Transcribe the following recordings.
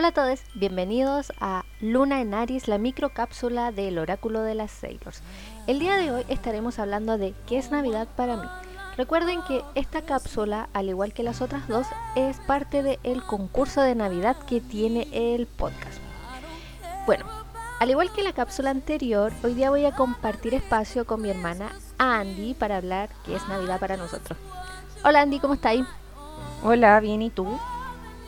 Hola a todos, bienvenidos a Luna en Aries, la microcápsula del oráculo de las Sailors. El día de hoy estaremos hablando de qué es Navidad para mí. Recuerden que esta cápsula, al igual que las otras dos, es parte del concurso de Navidad que tiene el podcast. Bueno, al igual que la cápsula anterior, hoy día voy a compartir espacio con mi hermana Andy para hablar qué es Navidad para nosotros. Hola Andy, ¿cómo estáis? Hola, bien, ¿y tú?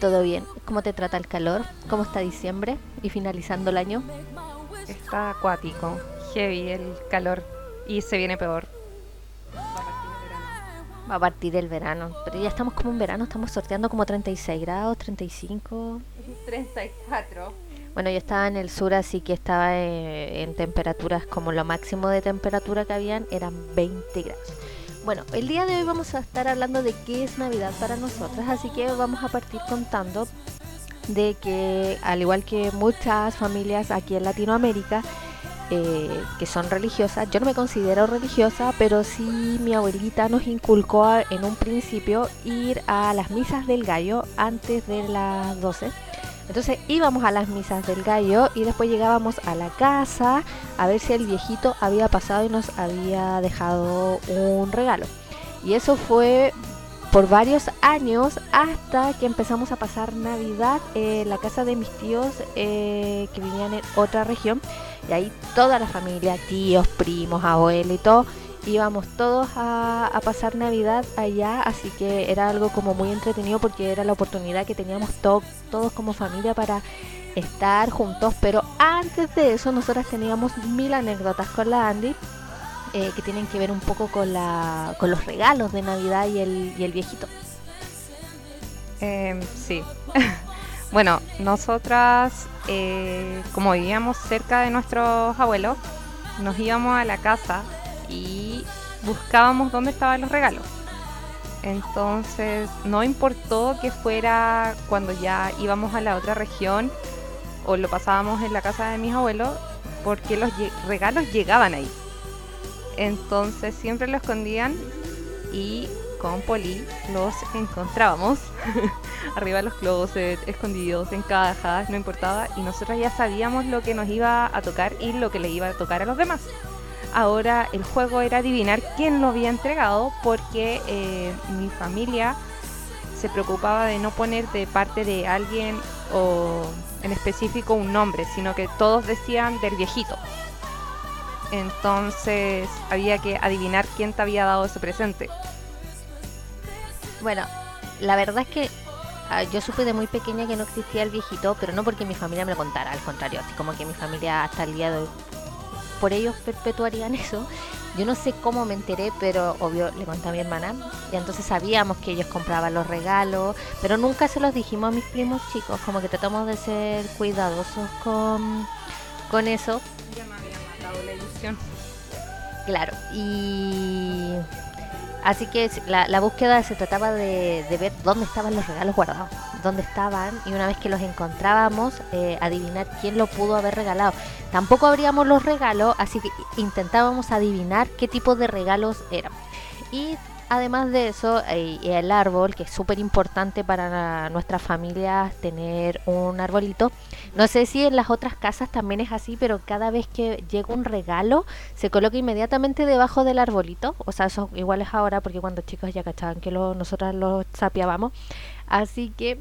¿Todo bien? ¿Cómo te trata el calor? ¿Cómo está diciembre y finalizando el año? Está acuático, heavy el calor y se viene peor. Va a partir el verano, pero ya estamos como en verano, estamos sorteando como 36 grados, 35. 34. Bueno, yo estaba en el sur, así que estaba eh, en temperaturas como lo máximo de temperatura que habían eran 20 grados. Bueno, el día de hoy vamos a estar hablando de qué es Navidad para nosotras, así que vamos a partir contando de que al igual que muchas familias aquí en Latinoamérica eh, que son religiosas, yo no me considero religiosa, pero sí mi abuelita nos inculcó en un principio ir a las misas del gallo antes de las 12 entonces íbamos a las misas del gallo y después llegábamos a la casa a ver si el viejito había pasado y nos había dejado un regalo. Y eso fue por varios años hasta que empezamos a pasar Navidad en la casa de mis tíos eh, que vivían en otra región. Y ahí toda la familia, tíos, primos, abuelos y todo, íbamos todos a, pasar Navidad allá, así que era algo como muy entretenido porque era la oportunidad que teníamos todos como familia para estar juntos, pero antes de eso nosotras teníamos mil anécdotas con la Andy eh, que tienen que ver un poco con, la, con los regalos de Navidad y el, y el viejito. Em, sí. bueno, nosotras, eh, como vivíamos cerca de nuestros abuelos, nos íbamos a la casa y buscábamos dónde estaban los regalos. Entonces no importó que fuera cuando ya íbamos a la otra región o lo pasábamos en la casa de mis abuelos, porque los regalos llegaban ahí. Entonces siempre lo escondían y con Poli los encontrábamos arriba de los closets, escondidos en cajas, no importaba, y nosotros ya sabíamos lo que nos iba a tocar y lo que le iba a tocar a los demás. Ahora el juego era adivinar quién lo había entregado porque eh, mi familia se preocupaba de no poner de parte de alguien o en específico un nombre, sino que todos decían del viejito. Entonces había que adivinar quién te había dado ese presente. Bueno, la verdad es que ah, yo supe de muy pequeña que no existía el viejito, pero no porque mi familia me lo contara, al contrario, así como que mi familia hasta el día de hoy por ellos perpetuarían eso. Yo no sé cómo me enteré, pero obvio le conté a mi hermana. Y entonces sabíamos que ellos compraban los regalos, pero nunca se los dijimos a mis primos chicos. Como que tratamos de ser cuidadosos con, con eso. Ya me había mandado la ilusión. Claro, y así que la, búsqueda se trataba de, ver dónde estaban los regalos guardados dónde estaban y una vez que los encontrábamos, eh, adivinar quién lo pudo haber regalado. Tampoco abríamos los regalos, así que intentábamos adivinar qué tipo de regalos eran. Y además de eso, el árbol, que es súper importante para nuestras familias tener un arbolito. No sé si en las otras casas también es así, pero cada vez que llega un regalo, se coloca inmediatamente debajo del arbolito. O sea, eso igual es ahora, porque cuando chicos ya cachaban que lo, nosotras lo sapiábamos. Así que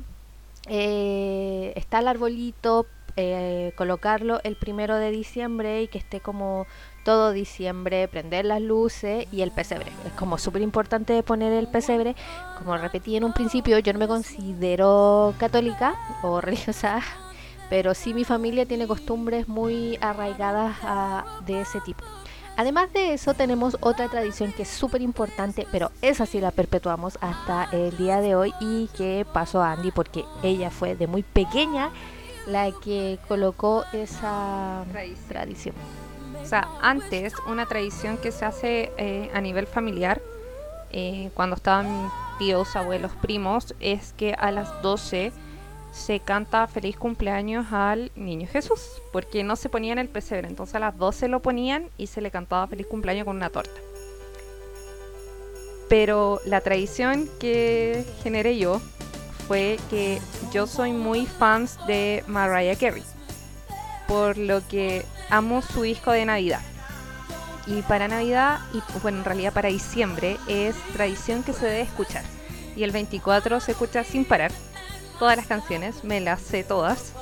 eh, está el arbolito, eh, colocarlo el primero de diciembre y que esté como todo diciembre, prender las luces y el pesebre. Es como súper importante poner el pesebre. Como repetí en un principio, yo no me considero católica o religiosa, pero sí mi familia tiene costumbres muy arraigadas de ese tipo. Además de eso tenemos otra tradición que es súper importante, pero esa sí la perpetuamos hasta el día de hoy y que pasó a Andy porque ella fue de muy pequeña la que colocó esa tradición. O sea, antes una tradición que se hace eh, a nivel familiar, eh, cuando estaban tíos, abuelos, primos, es que a las 12 se canta feliz cumpleaños al niño Jesús, porque no se ponía en el pesebre, entonces a las 12 lo ponían y se le cantaba feliz cumpleaños con una torta. Pero la tradición que generé yo fue que yo soy muy fans de Mariah Carey, por lo que amo su disco de Navidad. Y para Navidad, y bueno, en realidad para diciembre, es tradición que se debe escuchar. Y el 24 se escucha sin parar. Todas las canciones, me las sé todas.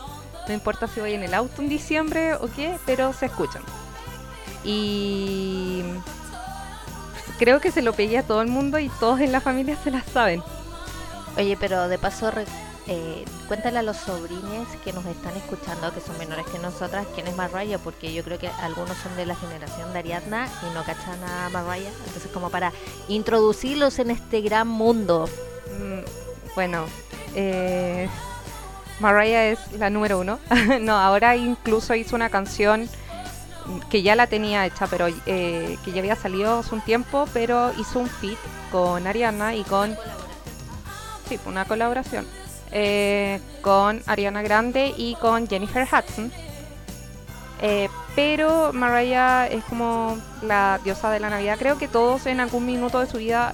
No importa si voy en el auto en diciembre o qué, pero se escuchan. Y creo que se lo pedí a todo el mundo y todos en la familia se las saben. Oye, pero de paso, eh, cuéntale a los sobrines que nos están escuchando, que son menores que nosotras, quién es Mariah, porque yo creo que algunos son de la generación de Ariadna y no cachan a Mariah. Entonces, como para introducirlos en este gran mundo. Mm, bueno, eh, Mariah es la número uno. no, ahora incluso hizo una canción que ya la tenía hecha, pero eh, que ya había salido hace un tiempo, pero hizo un feat con Ariana y con... Sí, una colaboración. Eh, con Ariana Grande y con Jennifer Hudson. Eh, pero Mariah es como la diosa de la Navidad. Creo que todos en algún minuto de su vida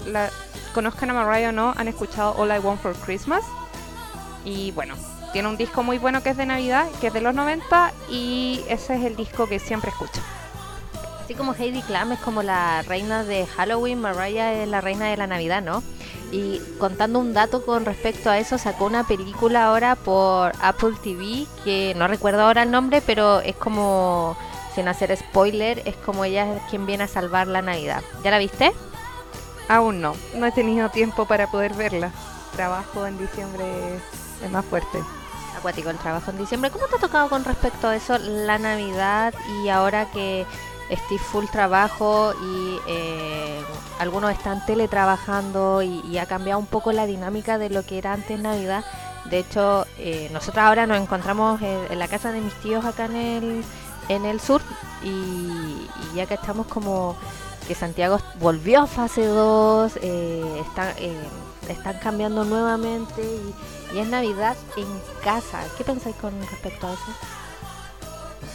conozcan a Mariah o no, han escuchado All I Want for Christmas. Y bueno, tiene un disco muy bueno que es de Navidad, que es de los 90 y ese es el disco que siempre escucho. Así como Heidi Klum es como la reina de Halloween, Mariah es la reina de la Navidad, ¿no? Y contando un dato con respecto a eso, sacó una película ahora por Apple TV, que no recuerdo ahora el nombre, pero es como, sin hacer spoiler, es como ella es quien viene a salvar la Navidad. ¿Ya la viste? Aún no, no he tenido tiempo para poder verla. Trabajo en diciembre es más fuerte acuático el trabajo en diciembre. ¿Cómo te ha tocado con respecto a eso la Navidad y ahora que estoy full trabajo y eh, algunos están teletrabajando y, ha cambiado un poco la dinámica de lo que era antes Navidad? De hecho, eh, nosotros ahora nos encontramos en, la casa de mis tíos acá en el, en el sur y, ya que estamos como que Santiago volvió a fase 2, eh, está, eh, están cambiando nuevamente y y es Navidad en casa. ¿Qué pensáis con respecto a eso?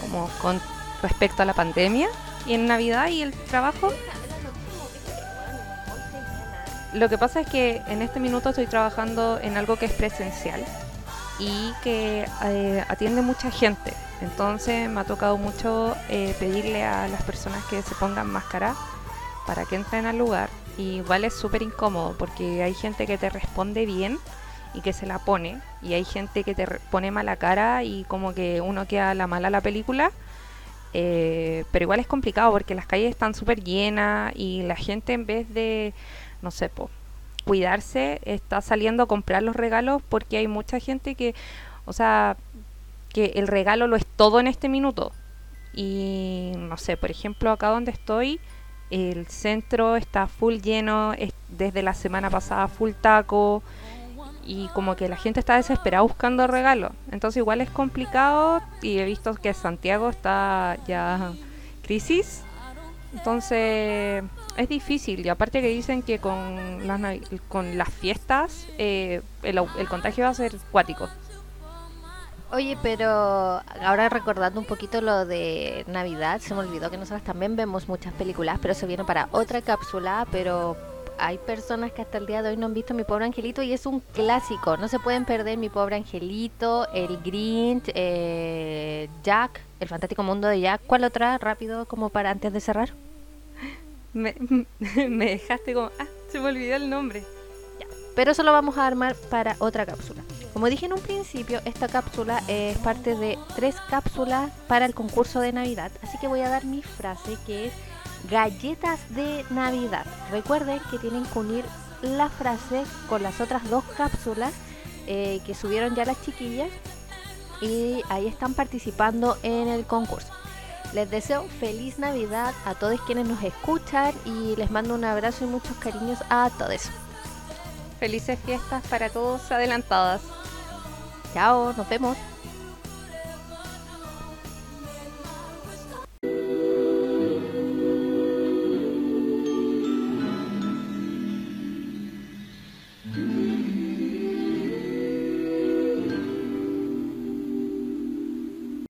Como con respecto a la pandemia y en Navidad y el trabajo. Lo que pasa es que en este minuto estoy trabajando en algo que es presencial y que eh, atiende mucha gente. Entonces me ha tocado mucho eh, pedirle a las personas que se pongan máscara para que entren al lugar. Y igual es súper incómodo porque hay gente que te responde bien y que se la pone y hay gente que te pone mala cara y como que uno queda la mala la película eh, pero igual es complicado porque las calles están súper llenas y la gente en vez de no sé po, cuidarse está saliendo a comprar los regalos porque hay mucha gente que o sea que el regalo lo es todo en este minuto. Y no sé por ejemplo acá donde estoy el centro está full lleno es desde la semana pasada full taco y como que la gente está desesperada buscando regalos. Entonces igual es complicado y he visto que Santiago está ya crisis. Entonces es difícil y aparte que dicen que con las, con las fiestas eh, el, el contagio va a ser cuático. Oye, pero ahora recordando un poquito lo de Navidad, se me olvidó que nosotros también vemos muchas películas, pero se viene para otra cápsula, pero hay personas que hasta el día de hoy no han visto Mi Pobre Angelito y es un clásico. No se pueden perder Mi Pobre Angelito, El Grinch, eh, Jack, El Fantástico Mundo de Jack. ¿Cuál otra? Rápido, como para antes de cerrar. Me, dejaste como... Ah, se me olvidó el nombre. Ya, pero eso lo vamos a armar para otra cápsula. Como dije en un principio, esta cápsula es parte de tres cápsulas para el concurso de Navidad. Así que voy a dar mi frase que es galletas de Navidad. Recuerden que tienen que unir la frase con las otras dos cápsulas eh, que subieron ya las chiquillas y ahí están participando en el concurso. Les deseo feliz Navidad a todos quienes nos escuchan y les mando un abrazo y muchos cariños a todos. Felices fiestas para todos adelantadas. Chao, nos vemos.